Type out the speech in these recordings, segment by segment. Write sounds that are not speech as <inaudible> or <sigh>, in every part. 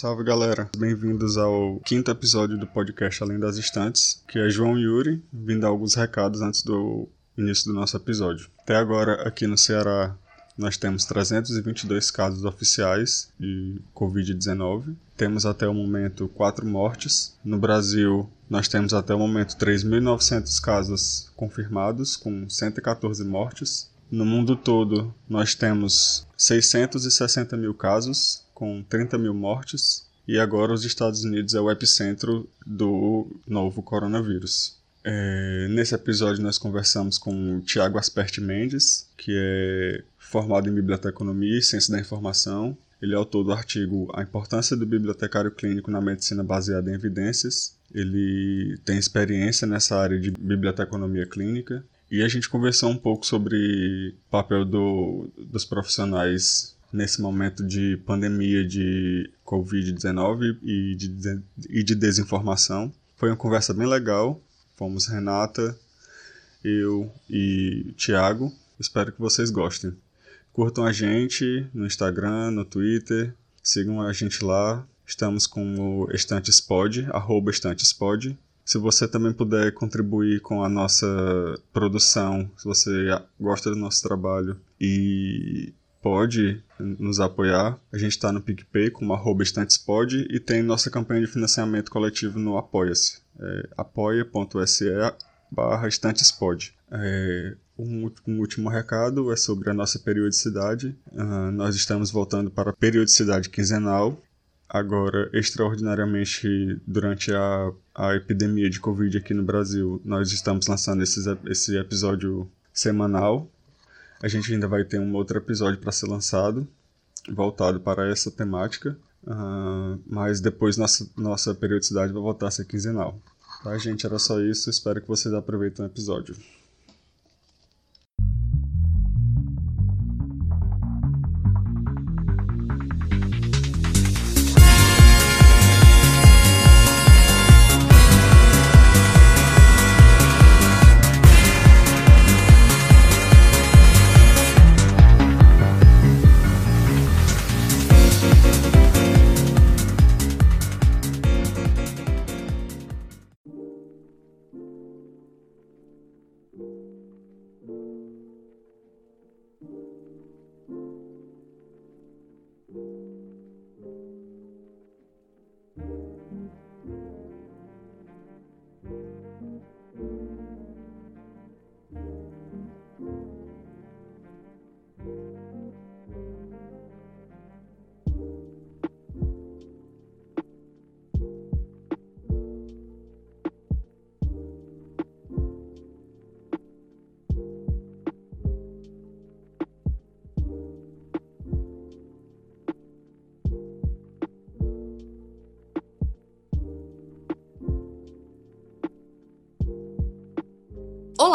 Salve galera, bem-vindos ao quinto episódio do podcast Além das Estantes, que é João Yuri, vindo dar alguns recados antes do início do nosso episódio. Até agora, aqui no Ceará, nós temos 322 casos oficiais de Covid-19. Temos até o momento quatro mortes. No Brasil, nós temos até o momento 3.900 casos confirmados, com 114 mortes. No mundo todo, nós temos 660 mil casos, com 30 mil mortes. E agora os Estados Unidos é o epicentro do novo coronavírus. É, nesse episódio nós conversamos com o Tiago Asperti Mendes, que é formado em biblioteconomia e ciência da informação. Ele é autor do artigo A Importância do Bibliotecário Clínico na Medicina Baseada em Evidências. Ele tem experiência nessa área de biblioteconomia clínica e a gente conversou um pouco sobre o papel do, dos profissionais nesse momento de pandemia de Covid-19 e de, e de desinformação. Foi uma conversa bem legal. Fomos Renata, eu e Tiago. Espero que vocês gostem. Curtam a gente no Instagram, no Twitter, sigam a gente lá. Estamos com o Estantespod, arroba Estantespod. Se você também puder contribuir com a nossa produção, se você gosta do nosse trabalho e pode nos apoiar, a gente está no PicPay com arroba estantespod e tem nossa campanha de financiamento coletivo no Apoia-se. É, apoia.se barra estantespod. É, um, um, último recado é sobre a nossa periodicidade. Uh, nós estamos voltando para a periodicidade quinzenal Agora, extraordinariamente, durante a, a epidemia de Covid aqui no Brasil, nós estamos lançando esses, esse episódio semanal. A gente ainda vai ter um outro episódio para ser lançado, voltado para essa temática. Uh, mas depois nossa, nossa periodicidade vai voltar a ser quinzenal. Tá, gente? Era só isso. Espero que vocês aproveitem o episódio.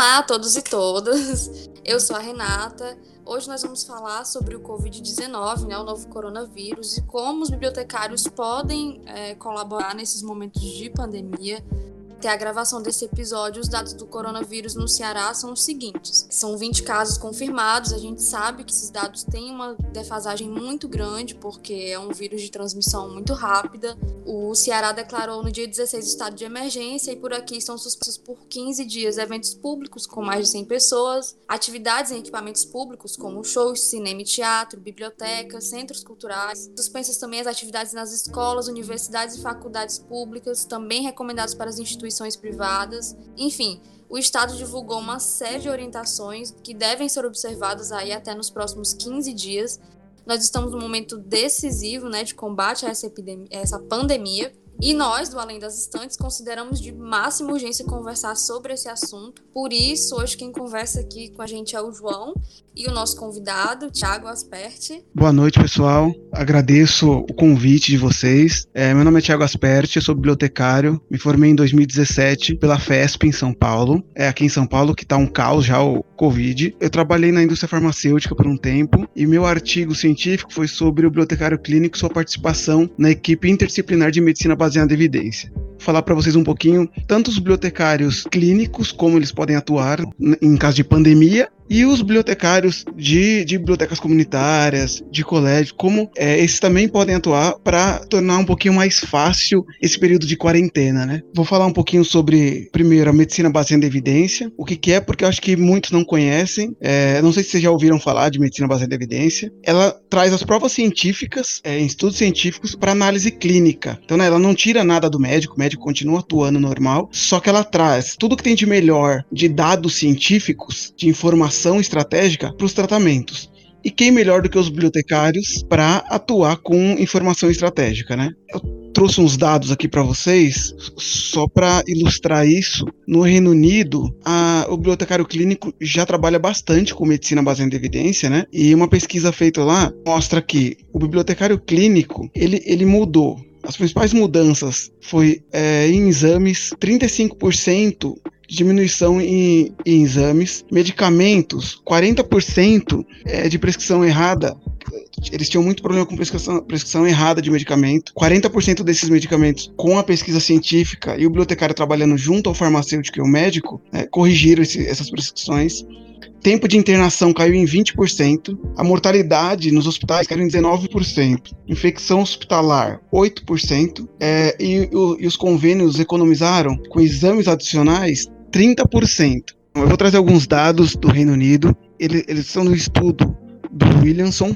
Olá a todos e todas, <laughs> eu sou a Renata. Hoje nós vamos falar sobre o Covid-19, né, o novo coronavírus, e como os bibliotecários podem é, colaborar nesses momentos de pandemia até a gravação desse episódio, os dados do coronavírus no Ceará são os seguintes: são 20 casos confirmados. A gente sabe que esses dados têm uma defasagem muito grande, porque é um vírus de transmissão muito rápida. O Ceará declarou no dia 16 estado de emergência e por aqui estão suspensos por 15 dias eventos públicos com mais de 100 pessoas, atividades em equipamentos públicos como shows, cinema e teatro, bibliotecas, centros culturais, suspensas também as atividades nas escolas, universidades e faculdades públicas, também recomendados para as instituições instituições privadas. Enfim, o Estado divulgou uma série de orientações que devem ser observadas aí até nos próximos 15 dias. Nós estamos num momento decisivo né, de combate a essa, epidemia, essa pandemia e nós, do Além das Estantes, consideramos de máxima urgência conversar sobre esse assunto. Por isso, hoje quem conversa aqui com a gente é o João e o nosso convidado, Thiago Asperti. Boa noite, pessoal. Agradeço o convite de vocês. É, meu nome é Thiago Asperti, eu sou bibliotecário. Me formei em 2017 pela FESP em São Paulo. É aqui em São Paulo que está um caos já o Covid. Eu trabalhei na indústria farmacêutica por um tempo e meu artigo científico foi sobre o bibliotecário clínico e sua participação na equipe interdisciplinar de medicina baseada em evidência. Falar para vocês um pouquinho tanto os bibliotecários clínicos como eles podem atuar em caso de pandemia E os bibliotecários de, de bibliotecas comunitárias, de colégio, como é, esses também podem atuar para tornar um pouquinho mais fácil esse período de quarentena, né? Vou falar um pouquinho sobre, primeiro, a medicina baseada em evidência, o que, que é, porque eu acho que muitos não conhecem. É, não sei se vocês já ouviram falar de medicina baseada em evidência. Ela traz as provas científicas, é, estudos científicos, para análise clínica. Então, né, ela não tira nada do médico, o médico continua atuando normal, só que ela traz tudo que tem de melhor de dados científicos, de informação estratégica para os tratamentos. E quem melhor do que os bibliotecários para atuar com informação estratégica, né? Eu trouxe uns dados aqui para vocês, só para ilustrar isso. No Reino Unido, a, o bibliotecário clínico já trabalha bastante com medicina baseada em evidência, né? E uma pesquisa feita lá mostra que o bibliotecário clínico ele, ele mudou as principais mudanças foi é, em exames, 35% diminuição em, em, exames, medicamentos, 40% é, de prescrição errada. Eles tinham muito problema com prescrição, prescrição errada de medicamento. 40% desses medicamentos, com a pesquisa científica e o bibliotecário trabalhando junto ao farmacêutico e ao médico, né, corrigiram esse, essas prescrições tempo de internação caiu em 20%, a mortalidade nos hospitais caiu em 19%, infecção hospitalar 8%, é, e, e os convênios economizaram com exames adicionais 30%. Eu vou trazer alguns dados do Reino Unido, eles, eles são do estudo do Williamson,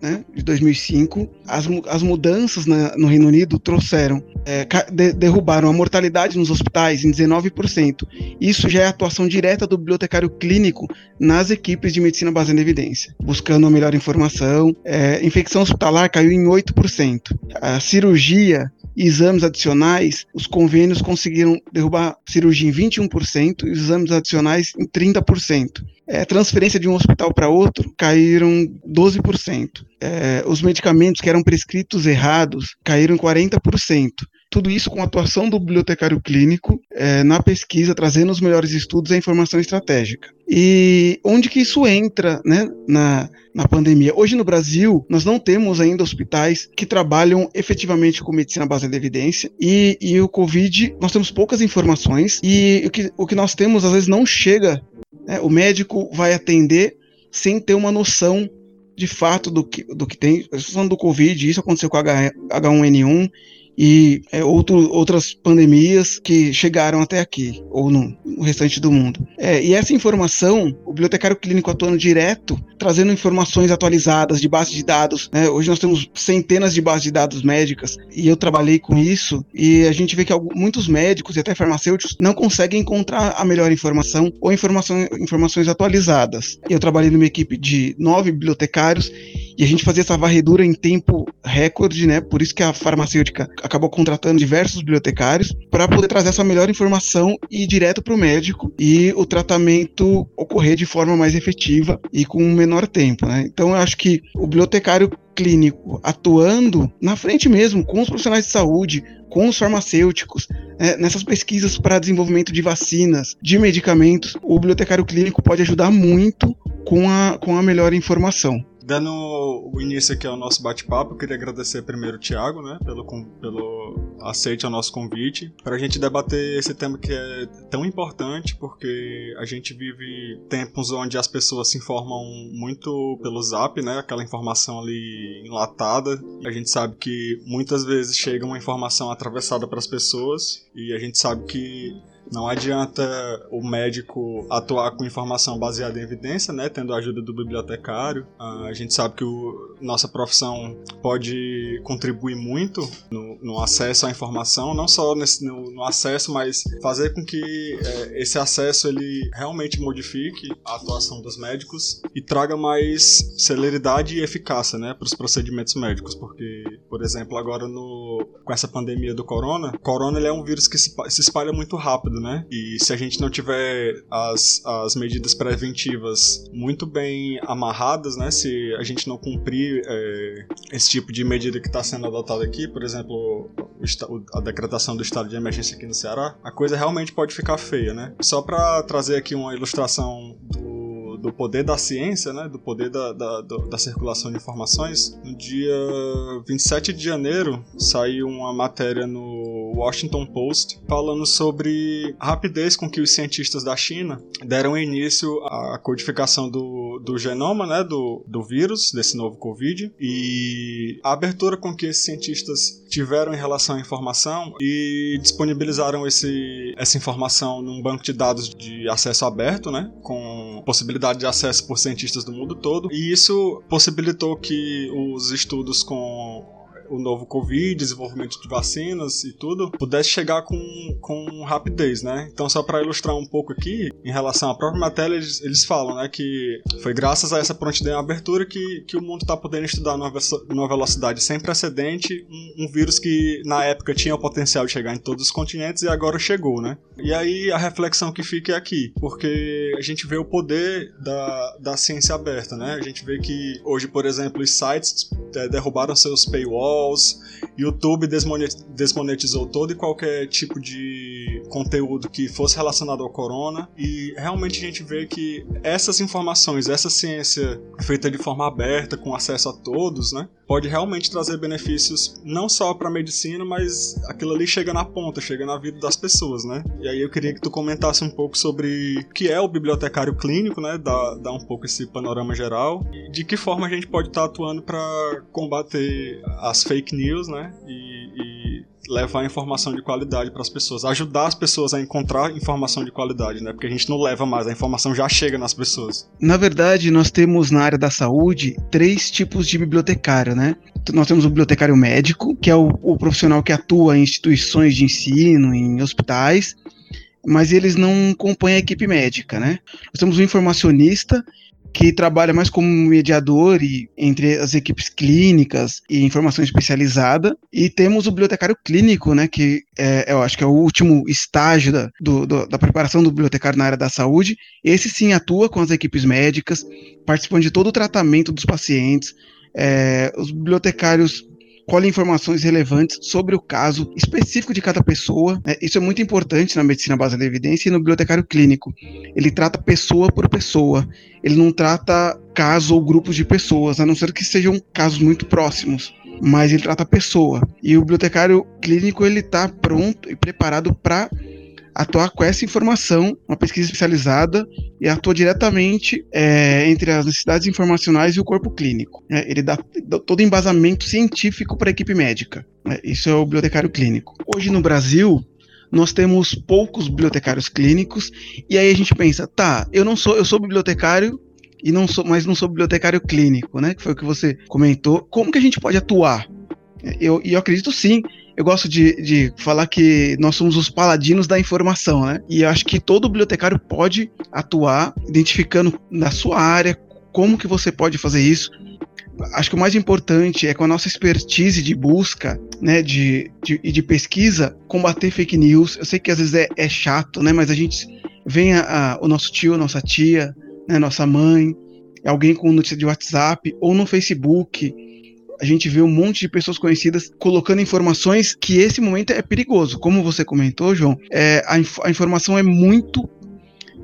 né, de 2005, as, as mudanças na, no Reino Unido trouxeram, é, de, derrubaram a mortalidade nos hospitais em 19%. Isso já é atuação direta do bibliotecário clínico nas equipes de medicina baseada em evidência, buscando a melhor informação. É, infecção hospitalar caiu em 8%. A cirurgia exames adicionais, os convênios conseguiram derrubar cirurgia em 21% e os exames adicionais em 30%. É, transferência de um hospital para outro caíram 12%. É, os medicamentos que eram prescritos errados caíram 40%. Tudo isso com a atuação do bibliotecário clínico é, na pesquisa, trazendo os melhores estudos e a informação estratégica. E onde que isso entra né, na, na pandemia? Hoje no Brasil, nós não temos ainda hospitais que trabalham efetivamente com medicina baseada em evidência. E, e o Covid, nós temos poucas informações. E o que, o que nós temos, às vezes, não chega. Né, o médico vai atender sem ter uma noção de fato do que, do que tem. Estou falando do Covid, isso aconteceu com H, H1N1 e é, outro, outras pandemias que chegaram até aqui, ou no, no restante do mundo. É, e essa informação, o bibliotecário clínico atuando direto, trazendo informações atualizadas de base de dados. Né? Hoje nós temos centenas de bases de dados médicas, e eu trabalhei com isso, e a gente vê que alguns, muitos médicos e até farmacêuticos não conseguem encontrar a melhor informação ou informação, informações atualizadas. Eu trabalhei numa equipe de nove bibliotecários e a gente fazia essa varredura em tempo recorde, né? Por isso que a farmacêutica acabou contratando diversos bibliotecários para poder trazer essa melhor informação e ir direto para o médico e o tratamento ocorrer de forma mais efetiva e com menor tempo, né? Então eu acho que o bibliotecário clínico atuando na frente mesmo com os profissionais de saúde, com os farmacêuticos, né, nessas pesquisas para desenvolvimento de vacinas, de medicamentos, o bibliotecário clínico pode ajudar muito com a, com a melhor informação. Dando o início aqui ao nosso bate-papo, queria agradecer primeiro o Thiago, né, pelo, pelo aceite ao nosso convite, para a gente debater esse tema que é tão importante, porque a gente vive tempos onde as pessoas se informam muito pelo zap, né, aquela informação ali enlatada. A gente sabe que muitas vezes chega uma informação atravessada para as pessoas, e a gente sabe que não adianta o médico atuar com informação baseada em evidência, né, tendo a ajuda do bibliotecário. A gente sabe que o, nossa profissão pode contribuir muito no, no acesso à informação, não só nesse, no, no acesso, mas fazer com que é, esse acesso ele realmente modifique a atuação dos médicos e traga mais celeridade e eficácia, né, para os procedimentos médicos, porque, por exemplo, agora no, com essa pandemia do corona, corona ele é um vírus que se, se espalha muito rápido né? E se a gente não tiver as, as medidas preventivas muito bem amarradas, né? Se a gente não cumprir é, esse tipo de medida que está sendo adotada aqui, por exemplo, a decretação do estado de emergência aqui no Ceará, a coisa realmente pode ficar feia, né? Só para trazer aqui uma ilustração do poder da ciência, né, do poder da, da, da, circulação de informações, no dia 27 de janeiro saiu uma matéria no Washington Post, falando sobre a rapidez com que os cientistas da China deram início à codificação do, do genoma, né, do, do vírus, desse novo Covid, e a abertura com que esses cientistas tiveram em relação à informação e disponibilizaram esse, essa informação num banco de dados de acesso aberto, né, com possibilidade de acesso por cientistas do mundo todo, e isso possibilitou que os estudos com o novo Covid, desenvolvimento de vacinas e tudo, pudesse chegar com, com rapidez, né? Então, só para ilustrar um pouco aqui, em relação à própria matéria, eles, eles falam, né, que foi graças a essa prontidão e abertura que, que o mundo está podendo estudar numa, numa velocidade sem precedente um, um, vírus que na época tinha o potencial de chegar em todos os continentes e agora chegou, né? E aí a reflexão que fica é aqui, porque a gente vê o poder da, da ciência aberta, né? A gente vê que hoje, por exemplo, os sites é, derrubaram seus paywalls, YouTube desmonetizou todo e qualquer tipo de conteúdo que fosse relacionado ao corona. E realmente a gente vê que essas informações, essa ciência feita de forma aberta, com acesso a todos, né? pode realmente trazer benefícios não só para a medicina, mas aquilo ali chega na ponta, chega na vida das pessoas, né? E aí eu queria que tu comentasse um pouco sobre o que é o bibliotecário clínico, né? Dar, dar um pouco esse panorama geral e de que forma a gente pode estar tá atuando para combater as fake news, né? E, e levar informação de qualidade para as pessoas, ajudar as pessoas a encontrar informação de qualidade, né? Porque a gente não leva mais, a informação já chega nas pessoas. Na verdade, nós temos na área da saúde três tipos de bibliotecário, né? Nós temos o bibliotecário médico, que é o, o profissional que atua em instituições de ensino, em hospitais, mas eles não compõem a equipe médica, né? Nós temos o informacionista, que trabalha mais como mediador e, entre as equipes clínicas e informação especializada. E temos o bibliotecário clínico, né, que é, eu acho que é o último estágio da, do, do, da preparação do bibliotecário na área da saúde. Esse sim atua com as equipes médicas, participando de todo o tratamento dos pacientes. É, os bibliotecários colhe informações relevantes sobre o caso específico de cada pessoa. Né? Isso é muito importante na medicina baseada em evidência e no bibliotecário clínico. Ele trata pessoa por pessoa. Ele não trata caso ou grupos de pessoas, a não ser que sejam casos muito próximos. Mas ele trata a pessoa. E o bibliotecário clínico ele está pronto e preparado para atuar com essa informação, uma pesquisa especializada, e atua diretamente é, entre as necessidades informacionais e o corpo clínico. É, ele dá, dá, todo embasamento científico para a equipe médica. É, isso é o bibliotecário clínico. Hoje no Brasil, nós temos poucos bibliotecários clínicos, e aí a gente pensa, tá, eu não sou, eu sou bibliotecário e não sou, mas não sou bibliotecário clínico, né? Que foi o que você comentou. Como que a gente pode atuar? Eu, eu acredito sim eu gosto de, de falar que nós somos os paladinos da informação, né? E eu acho que todo bibliotecário pode atuar identificando na sua área como que você pode fazer isso. Acho que o mais importante é com a nossa expertise de busca, né, de, de, de pesquisa, combater fake news. Eu sei que às vezes é, é chato, né, mas a gente vem a, a, o nosso tio, nossa tia, né, nossa mãe, alguém com notícia de WhatsApp ou no Facebook, a gente vê um monte de pessoas conhecidas colocando informações que esse momento é perigoso. Como você comentou, João, é, a, inf a informação é muito.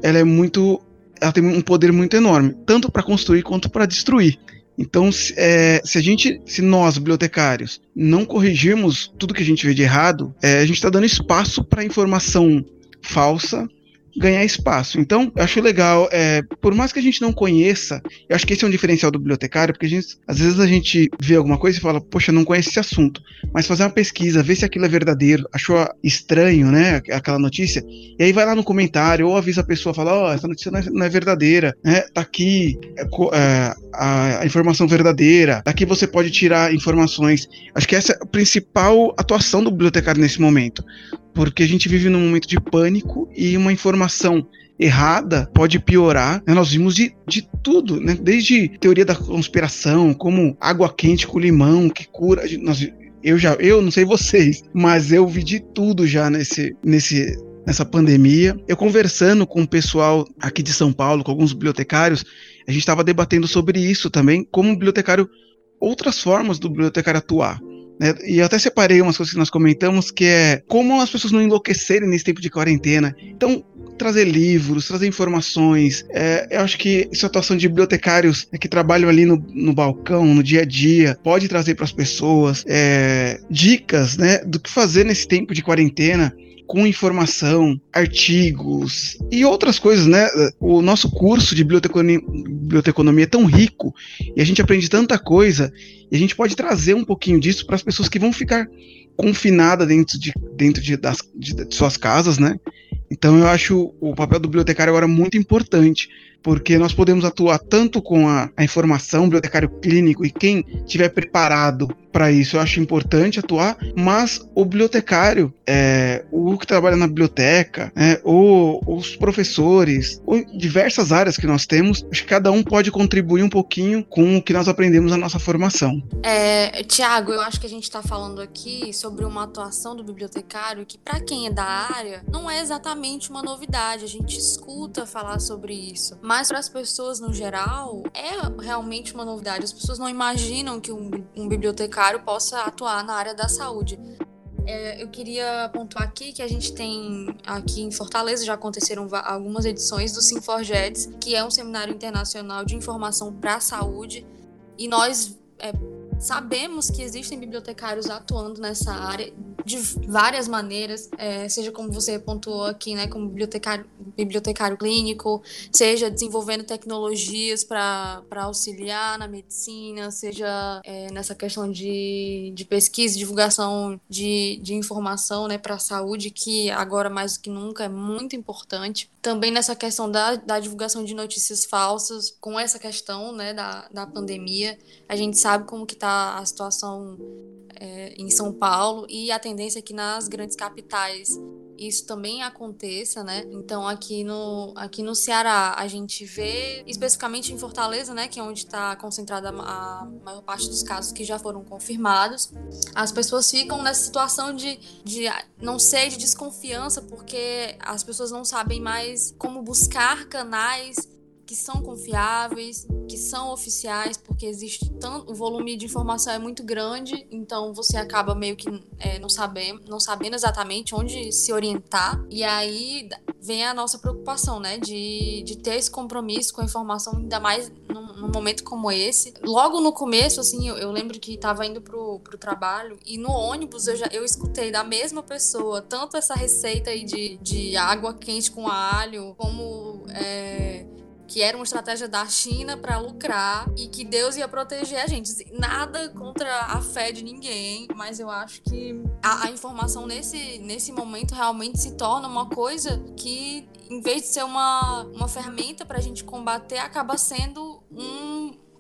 Ela é muito. Ela tem um poder muito enorme, tanto para construir quanto para destruir. Então, se, é, se, a gente, se nós, bibliotecários, não corrigirmos tudo que a gente vê de errado, é, a gente está dando espaço para informação falsa ganhar espaço. Então, eu acho legal, é, por mais que a gente não conheça, eu acho que esse é um diferencial do bibliotecário, porque gente, às vezes a gente vê alguma coisa e fala, poxa, não conheço esse assunto, mas fazer uma pesquisa, ver se aquilo é verdadeiro, achou estranho, né, aquela notícia, e aí vai lá no comentário, ou avisa a pessoa, fala, ó, oh, essa notícia não é, não é, verdadeira, né, tá aqui é, é, a, a, informação verdadeira, daqui você pode tirar informações. Acho que essa é a principal atuação do bibliotecário nesse momento porque a gente vive num momento de pânico e uma informação errada pode piorar. Né? Nós vimos de, de tudo, né? desde teoria da conspiração, como água quente com limão que cura. Nós, eu já, eu não sei vocês, mas eu vi de tudo já nesse, nesse, nessa pandemia. Eu conversando com o pessoal aqui de São Paulo, com alguns bibliotecários, a gente estava debatendo sobre isso também, como bibliotecário, outras formas do bibliotecário atuar. Né? E eu até separei umas coisas que nós comentamos, que é como as pessoas não enlouquecerem nesse tempo de quarentena. Então, trazer livros, trazer informações. É, eu acho que essa atuação de bibliotecários é, que trabalham ali no, no balcão, no dia a dia, pode trazer para as pessoas é, dicas né, do que fazer nesse tempo de quarentena com informação, artigos e outras coisas, né? O nosso curso de biblioteconomia, é tão rico e a gente aprende tanta coisa e a gente pode trazer um pouquinho disso para as pessoas que vão ficar confinadas dentro de, dentro de, das, de, de suas casas, né? Então eu acho o papel do bibliotecário agora muito importante, porque nós podemos atuar tanto com a, a informação, bibliotecário clínico e quem tiver preparado para isso, eu acho importante atuar, mas o bibliotecário, é, o que trabalha na biblioteca, é, ou os professores, ou diversas áreas que nós temos, acho que cada um pode contribuir um pouquinho com o que nós aprendemos na nossa formação. É, Tiago, eu acho que a gente está falando aqui sobre uma atuação do bibliotecário que, para quem é da área, não é exatamente uma novidade. A gente escuta falar sobre isso, mas para as pessoas no geral é realmente uma novidade. As pessoas não imaginam que um, um bibliotecário possa atuar na área da saúde. É, eu queria pontuar aqui que a gente tem aqui em Fortaleza já aconteceram algumas edições do Sinforgeds, que é um seminário internacional de informação para a saúde, e nós é, sabemos que existem bibliotecários atuando nessa área de várias maneiras, é, seja como você pontuou aqui, né, como bibliotecário, bibliotecário clínico, seja desenvolvendo tecnologias para auxiliar na medicina, seja é, nessa questão de, de pesquisa divulgação de, de informação né, para a saúde, que agora mais do que nunca é muito importante. Também nessa questão da, da divulgação de notícias falsas, com essa questão né, da, da pandemia, a gente sabe como que está a situação é, em São Paulo e a tendência é que nas grandes capitais isso também aconteça, né? Então aqui no, aqui no Ceará a gente vê, especificamente em Fortaleza, né, que é onde está concentrada a maior parte dos casos que já foram confirmados, as pessoas ficam nessa situação de, de não sei, de desconfiança, porque as pessoas não sabem mais como buscar canais que são confiáveis, que são oficiais, porque existe tanto o volume de informação é muito grande, então você acaba meio que é, não sabendo, não sabendo exatamente onde se orientar. E aí vem a nossa preocupação, né, de, de ter esse compromisso com a informação, ainda mais num, num momento como esse. Logo no começo, assim, eu, eu lembro que estava indo pro, pro trabalho e no ônibus eu já eu escutei da mesma pessoa tanto essa receita aí de, de água quente com alho, como é, que era uma estratégia da China para lucrar e que Deus ia proteger a gente. Assim, nada contra a fé de ninguém, mas eu acho que a, a informação nesse, nesse momento realmente se torna uma coisa que, em vez de ser uma, uma ferramenta para a gente combater, acaba sendo um,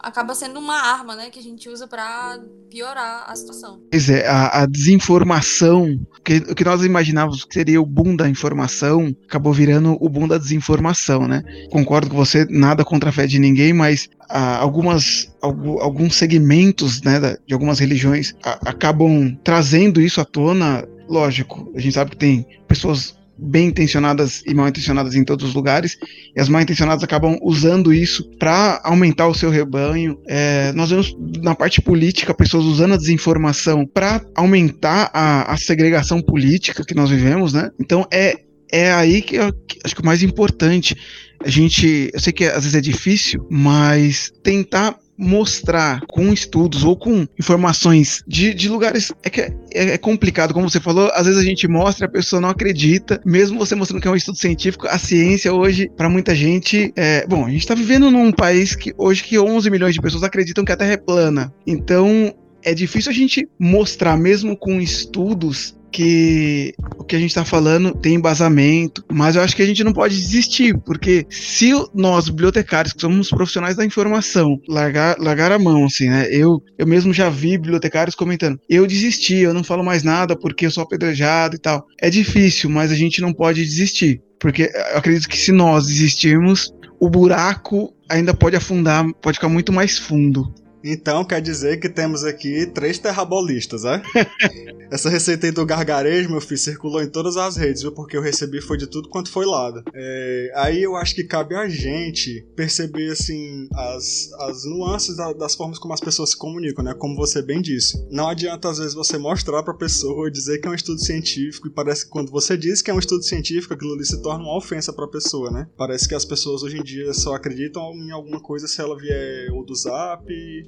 acaba sendo uma arma, né, que a gente usa para piorar a situação. Pois é, a, a desinformação, que, o que nós imaginávamos que seria o boom da informação, acabou virando o boom da desinformação, né? Concordo com você, nada contra a fé de ninguém, mas ah, algumas, alguns segmentos né, de algumas religiões acabam trazendo isso à tona. Lógico, a gente sabe que tem pessoas bem intencionadas e mal intencionadas em todos os lugares, e as mal intencionadas acabam usando isso para aumentar o seu rebanho. É, nós vemos na parte política pessoas usando a desinformação para aumentar a, a segregação política que nós vivemos, né? Então é é aí que eu acho que o mais importante a gente, eu sei que às vezes é difícil, mas tentar mostrar com estudos ou com informações de, de lugares é que é, é, complicado, como você falou, às vezes a gente mostra, a pessoa não acredita, mesmo você mostrando que é um estudo científico, a ciência hoje, para muita gente, é, bom, a gente está vivendo num país que hoje que 11 milhões de pessoas acreditam que a Terra é plana. Então, é difícil a gente mostrar, mesmo com estudos, que o que a gente está falando tem embasamento, mas eu acho que a gente não pode desistir, porque se nós, bibliotecários, que somos profissionais da informação, largar, largar a mão, assim, né? Eu, eu mesmo já vi bibliotecários comentando, eu desisti, eu não falo mais nada porque eu sou apedrejado e tal. É difícil, mas a gente não pode desistir, porque eu acredito que se nós desistirmos, o buraco ainda pode afundar, pode ficar muito mais fundo. Então quer dizer que temos aqui três terrabolistas, é? <laughs> Essa receita aí do gargarejo, meu filho, circulou em todas as redes, viu? Porque eu recebi foi de tudo quanto foi lado. É, aí eu acho que cabe a gente perceber, assim, as, as nuances da, das formas como as pessoas se comunicam, né? Como você bem disse. Não adianta, às vezes, você mostrar pra pessoa e dizer que é um estudo científico, e parece que quando você diz que é um estudo científico, aquilo ali se torna uma ofensa pra pessoa, né? Parece que as pessoas hoje em dia só acreditam em alguma coisa se ela vier ou do zap,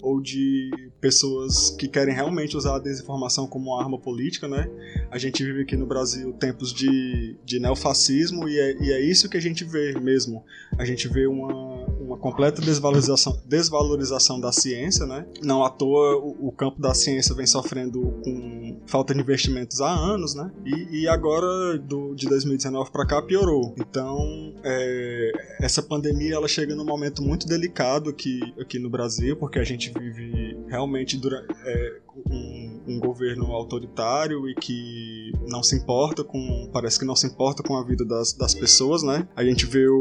ou de pessoas que querem realmente usar a desinformação como uma arma política, né? A gente vive aqui no Brasil tempos de, de neofascismo e é, e é isso que a gente vê mesmo. A gente vê uma, uma completa desvalorização, desvalorização da ciência, né? Não à toa o, o campo da ciência vem sofrendo com falta de investimentos há anos, né? E, e agora, do, de 2019 para cá, piorou. Então, é, essa pandemia ela chega num momento muito delicado aqui, aqui no Brasil, porque a gente vive realmente durante, é, um, um, governo autoritário e que não se importa com. parece que não se importa com a vida das, das pessoas, né? A gente vê o,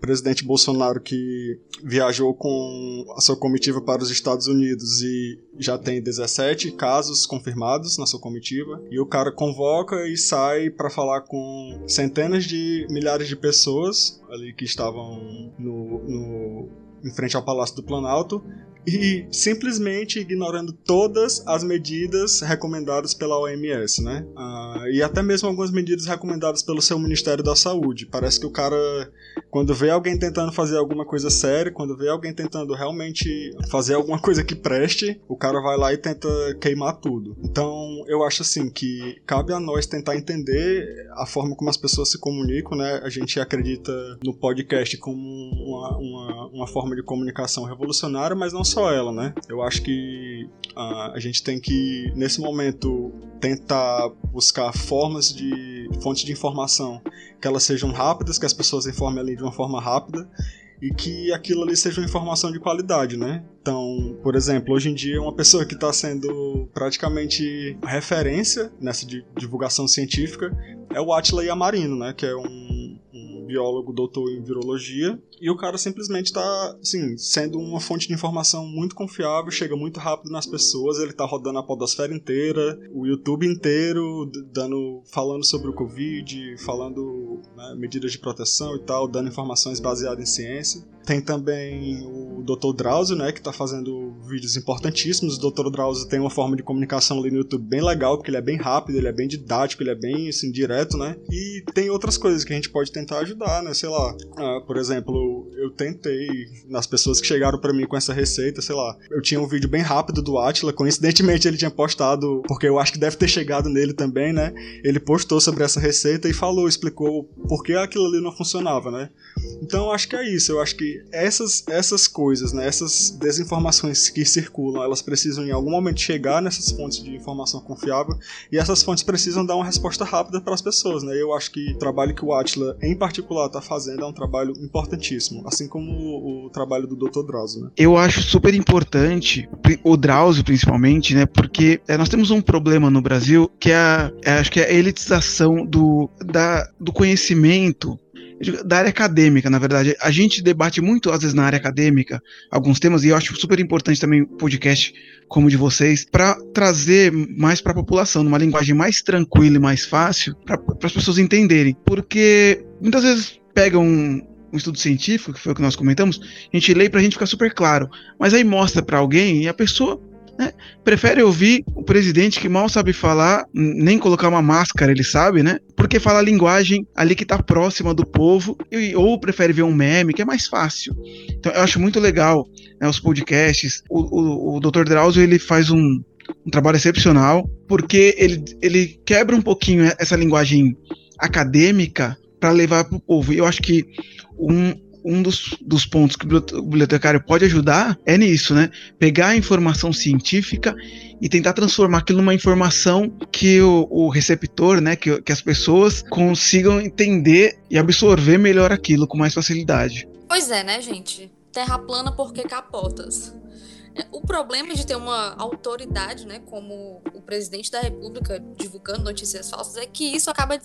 presidente Bolsonaro que viajou com a sua comitiva para os Estados Unidos e já tem 17 casos confirmados na sua comitiva. E o cara convoca e sai para falar com centenas de milhares de pessoas ali que estavam no, no em frente ao Palácio do Planalto e simplesmente ignorando todas as medidas recomendadas pela OMS, né? Ah, e até mesmo algumas medidas recomendadas pelo seu Ministério da Saúde. Parece que o cara, quando vê alguém tentando fazer alguma coisa séria, quando vê alguém tentando realmente fazer alguma coisa que preste, o cara vai lá e tenta queimar tudo. Então, eu acho assim que cabe a nós tentar entender a forma como as pessoas se comunicam, né? A gente acredita no podcast como uma, uma, uma forma de comunicação revolucionária, mas não só só ela, né? Eu acho que uh, a gente tem que, nesse momento, tentar buscar formas de fontes de informação que elas sejam rápidas, que as pessoas informem ali de uma forma rápida e que aquilo ali seja uma informação de qualidade, né? Então, por exemplo, hoje em dia uma pessoa que está sendo praticamente referência nessa divulgação científica é o Atila Yamarino, né? Que é um biólogo doutor em virologia e o cara simplesmente tá, assim, sendo uma fonte de informação muito confiável, chega muito rápido nas pessoas, ele tá rodando a podosfera inteira, o YouTube inteiro, dando, falando sobre o Covid, falando né, medidas de proteção e tal, dando informações baseadas em ciência. Tem também o Dr. Drauzio, né, que tá fazendo vídeos importantíssimos. O Dr. Drauzio tem uma forma de comunicação ali no YouTube bem legal, porque ele é bem rápido, ele é bem didático, ele é bem, assim, direto, né? E tem outras coisas que a gente pode tentar ajudar, né? Sei lá, ah, por exemplo, eu, tentei, nas pessoas que chegaram para mim com essa receita, sei lá, eu tinha um vídeo bem rápido do Atila, coincidentemente ele tinha postado, porque eu acho que deve ter chegado nele também, né? Ele postou sobre essa receita e falou, explicou por que aquilo ali não funcionava, né? Então acho que é isso, eu acho que essas, essas coisas, né, essas desinformações que circulam, elas precisam em algum momento chegar nessas fontes de informação confiável e essas fontes precisam dar uma resposta rápida para as pessoas, né? Eu acho que o trabalho que o Atila em particular está fazendo é um trabalho importantíssimo assim como o, o trabalho do Dr. Drauzio, né? Eu acho super importante, o Drauzio principalmente, né? Porque é, nós temos um problema no Brasil que é, a, é acho que é a elitização do, da, do conhecimento da área acadêmica, na verdade. A gente debate muito, às vezes, na área acadêmica, alguns temas, e eu acho super importante também o podcast como o de vocês, para trazer mais para a população, numa linguagem mais tranquila e mais fácil, para as pessoas entenderem. Porque muitas vezes pegam um, um estudo científico, que foi o que nós comentamos, a gente lê pra gente ficar super claro. Mas aí mostra para alguém e a pessoa né, prefere ouvir o presidente que mal sabe falar, nem colocar uma máscara, ele sabe, né? Porque fala a linguagem ali que tá próxima do povo, e, ou prefere ver um meme, que é mais fácil. Então eu acho muito legal né, os podcasts. O, o, o Dr. Drauzio ele faz um, um trabalho excepcional, porque ele, ele quebra um pouquinho essa linguagem acadêmica para levar para o povo. E eu acho que um, um dos, dos pontos que o bibliotecário pode ajudar é nisso, né? Pegar a informação científica e tentar transformar aquilo numa informação que o, o receptor, né, que, que as pessoas consigam entender e absorver melhor aquilo com mais facilidade. Pois é, né, gente? Terra plana porque capotas. É, o problema de ter uma autoridade, né, como o presidente da República divulgando notícias falsas, é que isso acaba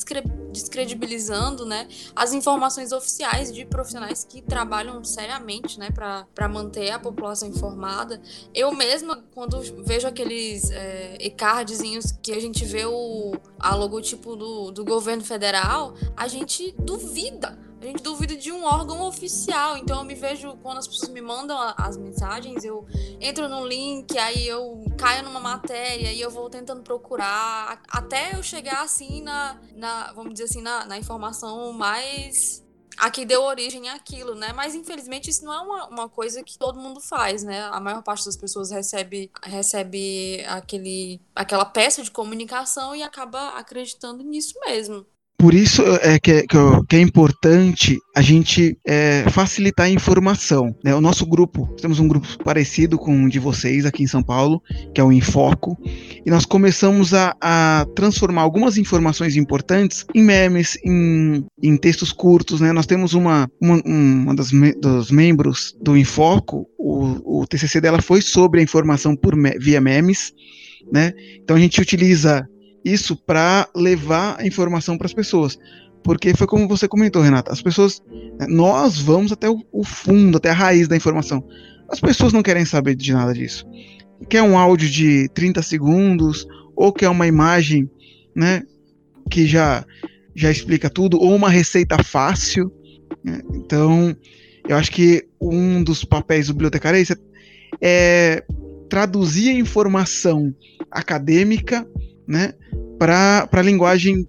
descredibilizando, né, as informações oficiais de profissionais que trabalham seriamente, né, para manter a população informada. Eu mesma, quando vejo aqueles é, e-cardzinhos que a gente vê o a logotipo do, do governo federal, a gente duvida a gente duvida de um órgão oficial. Então eu me vejo, quando as pessoas me mandam as mensagens, eu entro no link, aí eu caio numa matéria e eu vou tentando procurar, até eu chegar assim na, na vamos dizer assim, na, na informação mais a que deu origem àquilo, né? Mas infelizmente isso não é uma, uma coisa que todo mundo faz, né? A maior parte das pessoas recebe, recebe aquele, aquela peça de comunicação e acaba acreditando nisso mesmo. Por isso é que, que, é importante a gente é, facilitar a informação. Né? O nosso grupo, temos um grupo parecido com o de vocês aqui em São Paulo, que é o Infoco, e nós começamos a, a transformar algumas informações importantes em memes, em, em textos curtos. Né? Nós temos uma, uma, uma das me, dos membros do Infoco, o, o TCC dela foi sobre a informação por via memes. Né? Então a gente utiliza isso para levar a informação para as pessoas. Porque foi como você comentou, Renata, as pessoas, né, nós vamos até o, fundo, até a raiz da informação. As pessoas não querem saber de nada disso. Quer um áudio de 30 segundos, ou quer uma imagem, né, que já, já explica tudo, ou uma receita fácil. Né? Então, eu acho que um dos papéis do bibliotecário é, é traduzir a informação acadêmica né, para a linguagem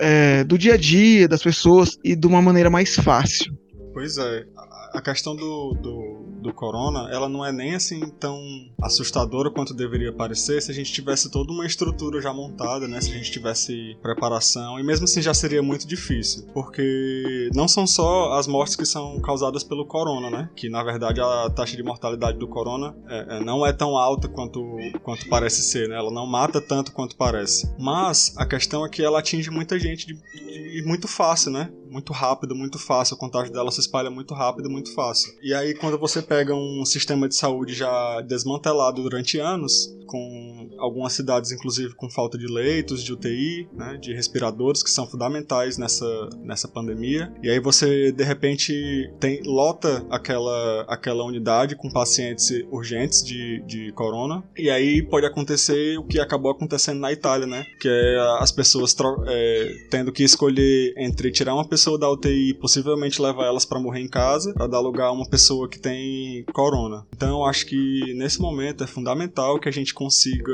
é, do dia a dia das pessoas e de uma maneira mais fácil. Pois é, a questão do, do, do, corona, ela não é nem assim tão assustadora quanto deveria parecer se a gente tivesse toda uma estrutura já montada, né? Se a gente tivesse preparação, e mesmo assim já seria muito difícil, porque não são só as mortes que são causadas pelo corona, né? Que na verdade a taxa de mortalidade do corona é, é, não é tão alta quanto, quanto parece ser, né? Ela não mata tanto quanto parece. Mas a questão é que ela atinge muita gente de, de muito fácil, né? Muito rápido, muito fácil. O contágio dela se espalha muito rápido, muito fácil. E aí, quando você pega um sistema de saúde já desmantelado durante anos, com algumas cidades, inclusive, com falta de leitos, de UTI, né, de respiradores, que são fundamentais nessa, nessa pandemia. E aí você, de repente, tem, lota aquela, aquela unidade com pacientes urgentes de, de corona. E aí pode acontecer o que acabou acontecendo na Itália, né? Que é as pessoas é, tendo que escolher entre tirar uma pessoa da UTI possivelmente levar elas para morrer em casa, para dar lugar a uma pessoa que tem corona. Então acho que nesse momento é fundamental que a gente consiga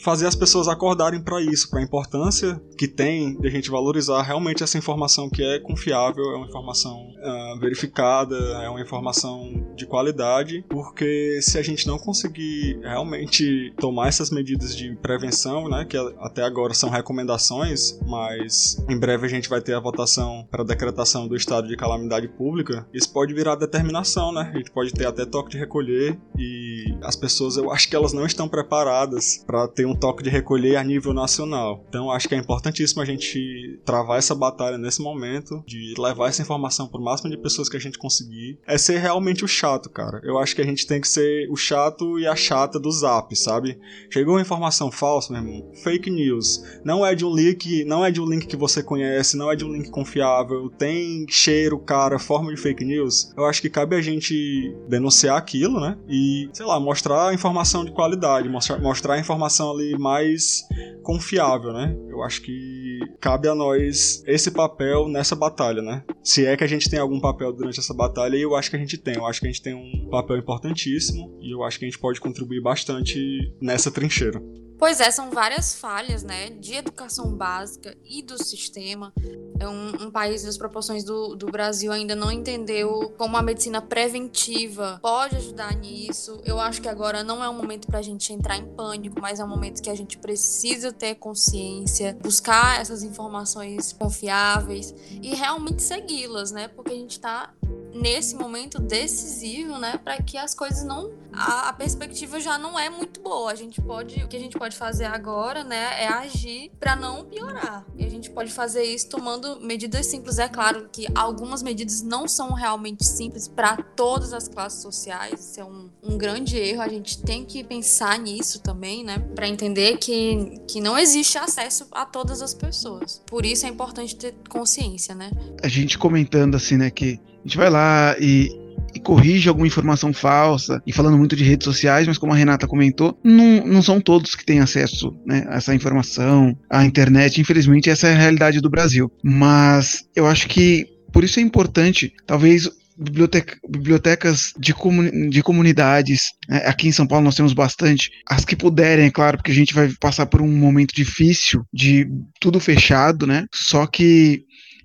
fazer as pessoas acordarem para isso, para a importância que tem de a gente valorizar realmente essa informação que é confiável, é uma informação uh, verificada, é uma informação de qualidade, porque se a gente não conseguir realmente tomar essas medidas de prevenção, né, que até agora são recomendações, mas em breve a gente vai ter a votação para decretação do estado de calamidade pública, isso pode virar determinação, né? A gente pode ter até toque de recolher e as pessoas, eu acho que elas não estão preparadas preparadas para ter um toque de recolher a nível nacional. Então acho que é importantíssimo a gente travar essa batalha nesse momento, de levar essa informação para o máximo de pessoas que a gente conseguir. É ser realmente o chato, cara. Eu acho que a gente tem que ser o chato e a chata do zap, sabe? Chegou uma informação falsa, meu irmão, fake news. Não é de um link, não é de um link que você conhece, não é de um link confiável, tem cheiro, cara, forma de fake news. Eu acho que cabe a gente denunciar aquilo, né? E, sei lá, mostrar informação de qualidade, mostrar mostrar, informação ali mais confiável, né? Eu acho que cabe a nós esse papel nessa batalha, né? Se é que a gente tem algum papel durante essa batalha, eu acho que a gente tem. Eu acho que a gente tem um papel importantíssimo e eu acho que a gente pode contribuir bastante nessa trincheira. Pois é, são várias falhas, né, de educação básica e do sistema. É um, um país das proporções do, do Brasil ainda não entendeu como a medicina preventiva pode ajudar nisso. Eu acho que agora não é um momento para a gente entrar em pânico, mas é um momento que a gente precisa ter consciência, buscar essas informações confiáveis e realmente segui-las, né, porque a gente está nesse momento decisivo, né, para que as coisas não a, a, perspectiva já não é muito boa. A gente pode, o que a gente pode fazer agora, né, é agir para não piorar. E a gente pode fazer isso tomando medidas simples. É claro que algumas medidas não são realmente simples para todas as classes sociais. Isso é um, um grande erro. A gente tem que pensar nisso também, né, para entender que, que não existe acesso a todas as pessoas. Por isso é importante ter consciência, né? A gente comentando assim, né, que a gente vai lá e e corrige alguma informação falsa, e falando muito de redes sociais, mas como a Renata comentou, não, não são todos que têm acesso né, a essa informação, à internet. Infelizmente, essa é a realidade do Brasil. Mas eu acho que por isso é importante, talvez Biblioteca, bibliotecas de, comun, de comunidades. Né? Aqui em São Paulo nós temos bastante. As que puderem, é claro, porque a gente vai passar por um momento difícil de tudo fechado, né? Só que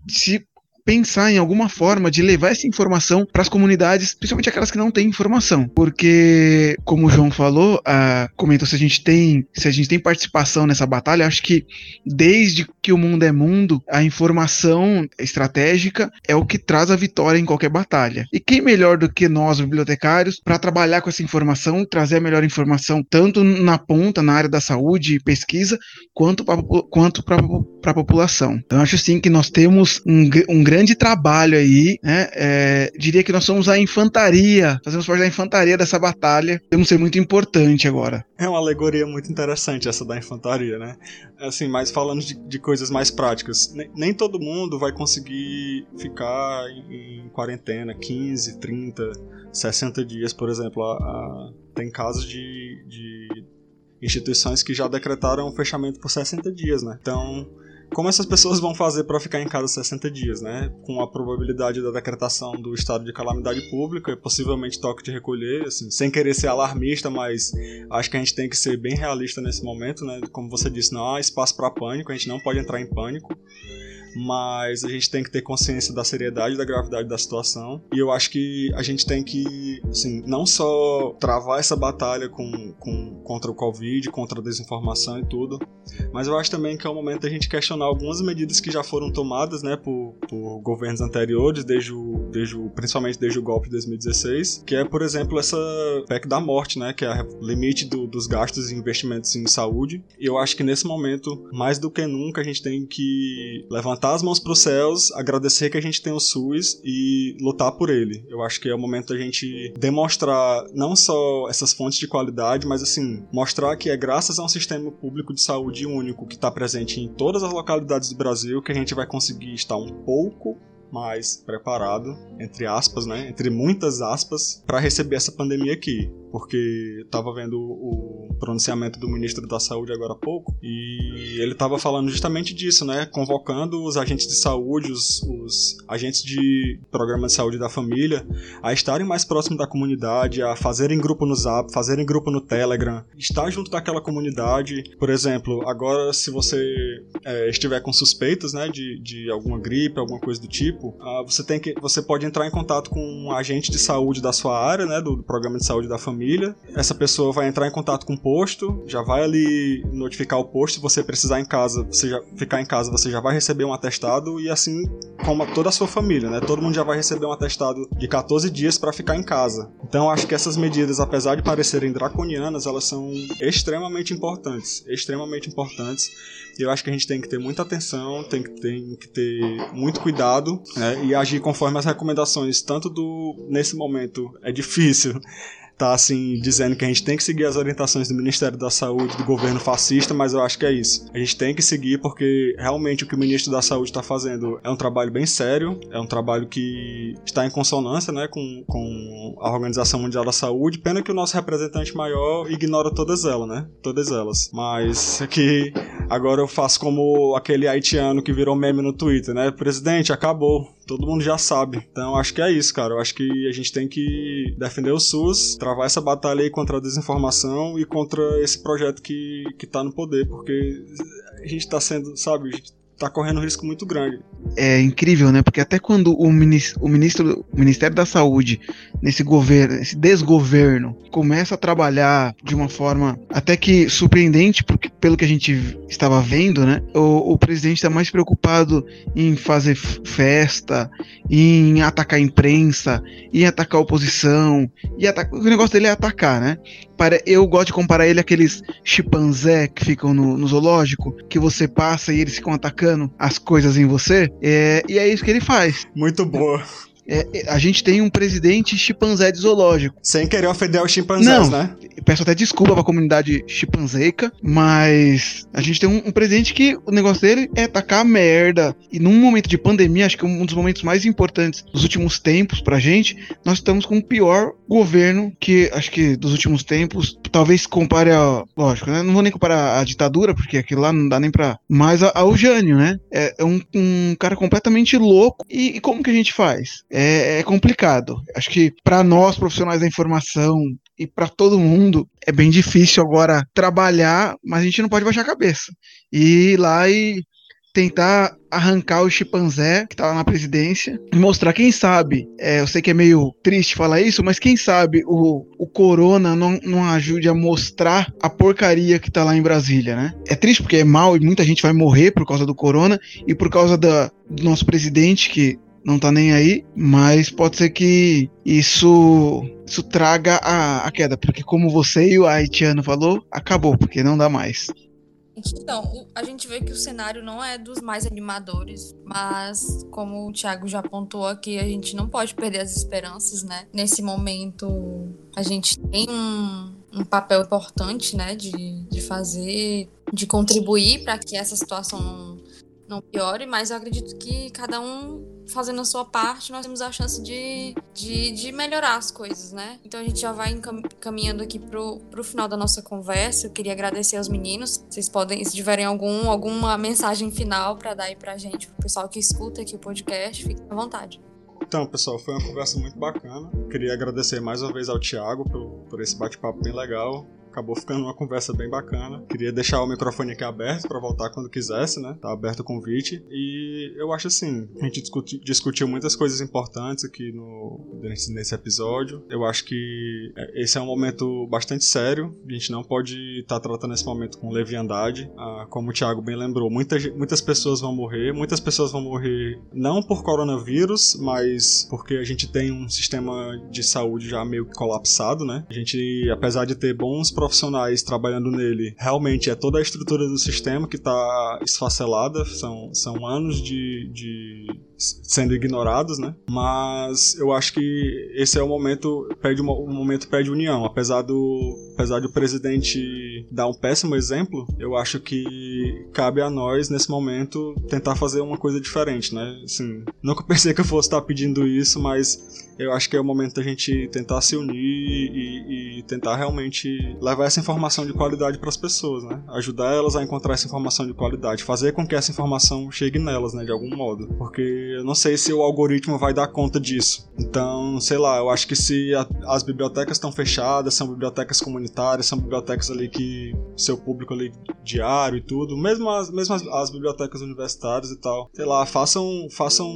se pensar em alguma forma de levar essa informação para as comunidades, principalmente aquelas que não têm informação, porque como o João falou, uh, comentou se a gente tem se a gente tem participação nessa batalha, acho que desde que o mundo é mundo, a informação estratégica é o que traz a vitória em qualquer batalha. E quem melhor do que nós bibliotecários para trabalhar com essa informação, trazer a melhor informação tanto na ponta, na área da saúde e pesquisa, quanto para quanto a população. Então acho sim que nós temos um, um grande trabalho aí, né? É, diria que nós somos a infantaria, fazemos parte da infantaria dessa batalha. Temos ser muito importante agora. É uma alegoria muito interessante essa da infantaria, né? Assim, mas falando de, de coisas mais práticas, nem, nem, todo mundo vai conseguir ficar em, em, quarentena 15, 30, 60 dias, por exemplo. A, a, tem casos de, de instituições que já decretaram o fechamento por 60 dias, né? Então, como essas pessoas vão fazer para ficar em casa 60 dias, né? Com a probabilidade da decretação do estado de calamidade pública, possivelmente toque de recolher, assim, sem querer ser alarmista, mas acho que a gente tem que ser bem realista nesse momento, né? Como você disse, não há espaço para pânico, a gente não pode entrar em pânico mas a gente tem que ter consciência da seriedade da gravidade da situação. E eu acho que a gente tem que, assim, não só travar essa batalha com, com, contra o Covid, contra a desinformação e tudo, mas eu acho também que é o momento da gente questionar algumas medidas que já foram tomadas, né, por, por governos anteriores, desde o, desde o, principalmente desde o golpe de 2016, que é, por exemplo, essa PEC da morte, né, que é o limite do, dos gastos e investimentos em saúde. E eu acho que nesse momento, mais do que nunca, a gente tem que levantar levantar as mãos para os céus, agradecer que a gente tem o SUS e lutar por ele. Eu acho que é o momento da gente demonstrar não só essas fontes de qualidade, mas assim, mostrar que é graças a um sistema público de saúde único que está presente em todas as localidades do Brasil que a gente vai conseguir estar um pouco mais preparado, entre aspas, né, entre muitas aspas, para receber essa pandemia aqui porque estava vendo o pronunciamento do ministro da Saúde agora há pouco e ele estava falando justamente disso, né? Convocando os agentes de saúde, os, os, agentes de programa de saúde da família a estarem mais próximos da comunidade, a fazerem grupo no Zap, fazerem grupo no Telegram, estar junto daquela comunidade. Por exemplo, agora se você é, estiver com suspeitas, né, de, de alguma gripe, alguma coisa do tipo, uh, você tem que, você pode entrar em contato com um agente de saúde da sua área, né, do, do programa de saúde da família família. Essa pessoa vai entrar em contato com o posto, já vai ali notificar o posto. Se você precisar em casa, você já ficar em casa, você já vai receber um atestado e assim como toda a sua família, né? Todo mundo já vai receber um atestado de 14 dias para ficar em casa. Então acho que essas medidas, apesar de parecerem draconianas, elas são extremamente importantes, extremamente importantes. E eu acho que a gente tem que ter muita atenção, tem que, tem que ter muito cuidado né? e agir conforme as recomendações, tanto do nesse momento é difícil tá assim dizendo que a gente tem que seguir as orientações do Ministério da Saúde do governo fascista, mas eu acho que é isso. A gente tem que seguir porque realmente o que o ministro da Saúde está fazendo é um trabalho bem sério, é um trabalho que está em consonância, né, com, com a Organização Mundial da Saúde. Pena que o nosso representante maior ignora todas elas, né? Todas elas. Mas aqui agora eu faço como aquele haitiano que virou meme no Twitter, né? Presidente, acabou todo mundo já sabe. Então acho que é isso, cara. Eu acho que a gente tem que defender o SUS, travar essa batalha aí contra a desinformação e contra esse projeto que, que tá no poder, porque a gente tá sendo, sabe, tá correndo um risco muito grande. É incrível, né? Porque até quando o, ministro, o, ministro, o Ministério da Saúde, nesse governo, esse desgoverno, começa a trabalhar de uma forma até que surpreendente, porque pelo que a gente estava vendo, né, o, o presidente está mais preocupado em fazer festa, em atacar a imprensa, em atacar a oposição, e atacar, o negócio dele é atacar, né? Eu gosto de comparar ele àqueles chimpanzé que ficam no, no, zoológico, que você passa e eles ficam atacando as coisas em você. É, e é isso que ele faz. Muito boa. É, é, a gente tem um presidente chimpanzé de zoológico. Sem querer ofender os chimpanzés, Não, né? Peço até desculpa pra comunidade chimpanzeica, mas a gente tem um, um, presidente que o negócio dele é tacar merda. E num momento de pandemia, acho que um dos momentos mais importantes dos últimos tempos pra gente, nós estamos com o pior governo que acho que dos últimos tempos. Talvez compare a. Lógico, né? Não vou nem comparar a ditadura, porque aquilo lá não dá nem pra. Mas ao Jânio, né? É, é um, um, cara completamente louco. E, e como que a gente faz? é, é complicado. Acho que para nós, profissionais da informação, e para todo mundo é bem difícil agora trabalhar, mas a gente não pode baixar a cabeça. E ir lá e tentar arrancar o chimpanzé que tá lá na presidência e mostrar, quem sabe, é, eu sei que é meio triste falar isso, mas quem sabe o, o corona não, não ajude a mostrar a porcaria que tá lá em Brasília, né? É triste porque é mal e muita gente vai morrer por causa do corona e por causa da, do nosso presidente que não tá nem aí, mas pode ser que isso isso traga a, a queda, porque como você e o Haitiano falou, acabou, porque não dá mais. Então, a gente vê que o cenário não é dos mais animadores, mas como o Thiago já apontou aqui, a gente não pode perder as esperanças, né? Nesse momento, a gente tem um, um papel importante, né, de, de fazer, de contribuir para que essa situação não, piore, mas eu acredito que cada um fazendo a sua parte, nós temos a chance de, de, de melhorar as coisas, né? Então a gente já vai caminhando aqui pro, pro final da nossa conversa. Eu queria agradecer aos meninos. Vocês podem, se tiverem algum, alguma mensagem final para dar aí pra gente, pro pessoal que escuta aqui o podcast, fiquem à vontade. Então, pessoal, foi uma conversa muito bacana. Queria agradecer mais uma vez ao Thiago por, por esse bate-papo bem legal acabou ficando uma conversa bem bacana. Queria deixar o microfone aqui aberto para voltar quando quisesse, né? Tá aberto o convite. E eu acho assim, a gente discuti, discutiu muitas coisas importantes aqui no, nesse episódio. Eu acho que é, esse é um momento bastante sério. A gente não pode estar tá tratando esse momento com leviandade. Ah, como o Thiago bem lembrou, muitas, muitas pessoas vão morrer. Muitas pessoas vão morrer não por coronavírus, mas porque a gente tem um sistema de saúde já meio colapsado, né? A gente, apesar de ter bons profissionais trabalhando nele, realmente é toda a estrutura do sistema que está esfacelada, são, são anos de, de sendo ignorados, né? Mas eu acho que esse é o momento pede uma, o momento pede união, apesar do apesar do presidente dar um péssimo exemplo, eu acho que cabe a nós nesse momento tentar fazer uma coisa diferente, né? Assim, nunca <laughs> pensei que eu fosse estar pedindo isso, mas eu acho que é o momento da gente tentar se unir e, e tentar realmente levar essa informação de qualidade para as pessoas, né? Ajudar elas a encontrar essa informação de qualidade, fazer com que essa informação chegue nelas, né, de algum modo, porque eu não sei se o algoritmo vai dar conta disso. Então, sei lá, eu acho que se a, as bibliotecas estão fechadas, são bibliotecas comunitárias, são bibliotecas ali que seu público ali diário e tudo, mesmo as, mesmo as, as bibliotecas universitárias e tal, sei lá, façam, façam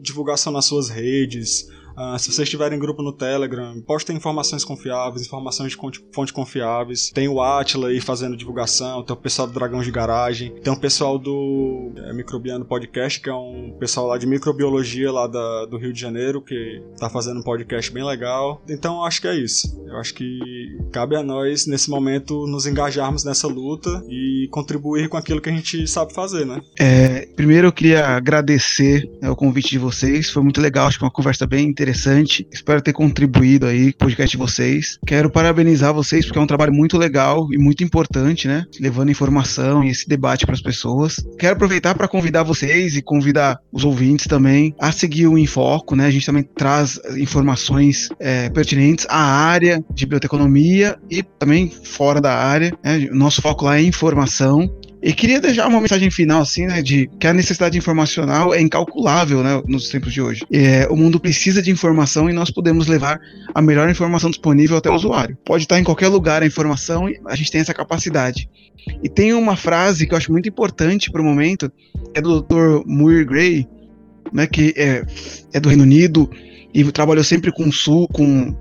divulgação nas suas redes, Uh, se vocês tiverem grupo no Telegram, postem informações confiáveis, informações de fonte confiáveis. Tem o Atila aí fazendo divulgação, tem o pessoal do Dragão de Garagem, tem o pessoal do é, Microbiano Podcast, que é um pessoal lá de microbiologia lá da, do Rio de Janeiro, que tá fazendo um podcast bem legal. Então acho que é isso. Eu acho que cabe a nós, nesse momento, nos engajarmos nessa luta e contribuir com aquilo que a gente sabe fazer, né? É, primeiro eu queria agradecer né, o convite de vocês, foi muito legal, acho que uma conversa bem interessante interessante. Espero ter contribuído aí com o podcast de vocês. Quero parabenizar vocês porque é um trabalho muito legal e muito importante, né? Levando informação e esse debate para as pessoas. Quero aproveitar para convidar vocês e convidar os ouvintes também a seguir o Infoco, né? A gente também traz informações é, pertinentes à área de bioteconomia e também fora da área. Né? Nosso foco lá é informação e queria deixar uma mensagem final, assim, né, de que a necessidade informacional é incalculável, né, nos tempos de hoje. É, o mundo precisa de informação e nós podemos levar a melhor informação disponível até o usuário. Pode estar em qualquer lugar a informação e a gente tem essa capacidade. E tem uma frase que eu acho muito importante para o momento, é do Dr. Muir Gray, né, que é, é do Reino Unido e trabalhou sempre com, sul, com,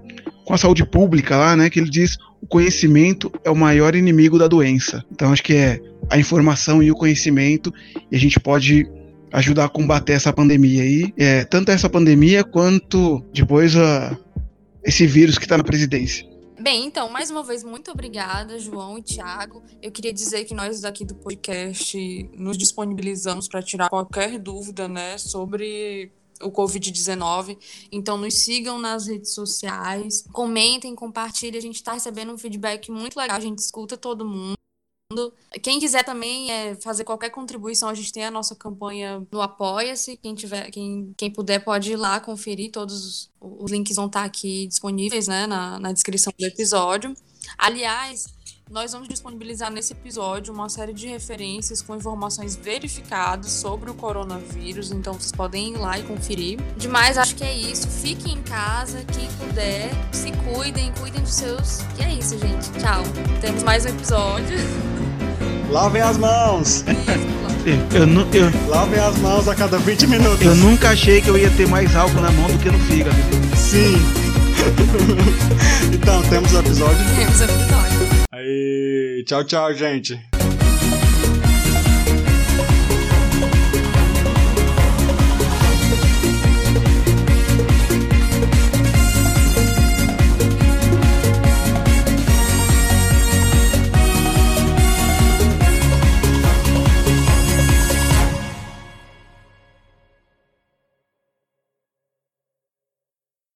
com a saúde pública lá, né, que ele diz o conhecimento é o maior inimigo da doença. Então acho que é a informação e o conhecimento e a gente pode ajudar a combater essa pandemia aí, é, tanto essa pandemia quanto depois a, esse vírus que está na presidência. Bem, então, mais uma vez, muito obrigada, João e Tiago. Eu queria dizer que nós daqui do podcast nos disponibilizamos para tirar qualquer dúvida, né, sobre o Covid-19. Então, nos sigam nas redes sociais, comentem, compartilhem. A gente está recebendo um feedback muito legal, a gente escuta todo mundo. Quem quiser também é, fazer qualquer contribuição, a gente tem a nossa campanha no Apoia-se. Quem tiver, quem, quem puder pode ir lá conferir. Todos os links vão estar aqui disponíveis né, na, na descrição do episódio. Aliás, nós vamos disponibilizar nesse episódio uma série de referências com informações verificadas sobre o coronavírus, então vocês podem ir lá e conferir. Demais, acho que é isso. Fiquem em casa, quem puder, se cuidem, cuidem dos seus. E é isso, gente. Tchau. Temos mais um episódio. <laughs> Lavem as mãos! Eu, eu, eu, Lavem as mãos a cada 20 minutos. eu nunca achei que eu ia ter mais álcool na mão do que no fígado. Sim! <laughs> então, temos o episódio. Temos episódio. Aí, tchau, tchau, gente.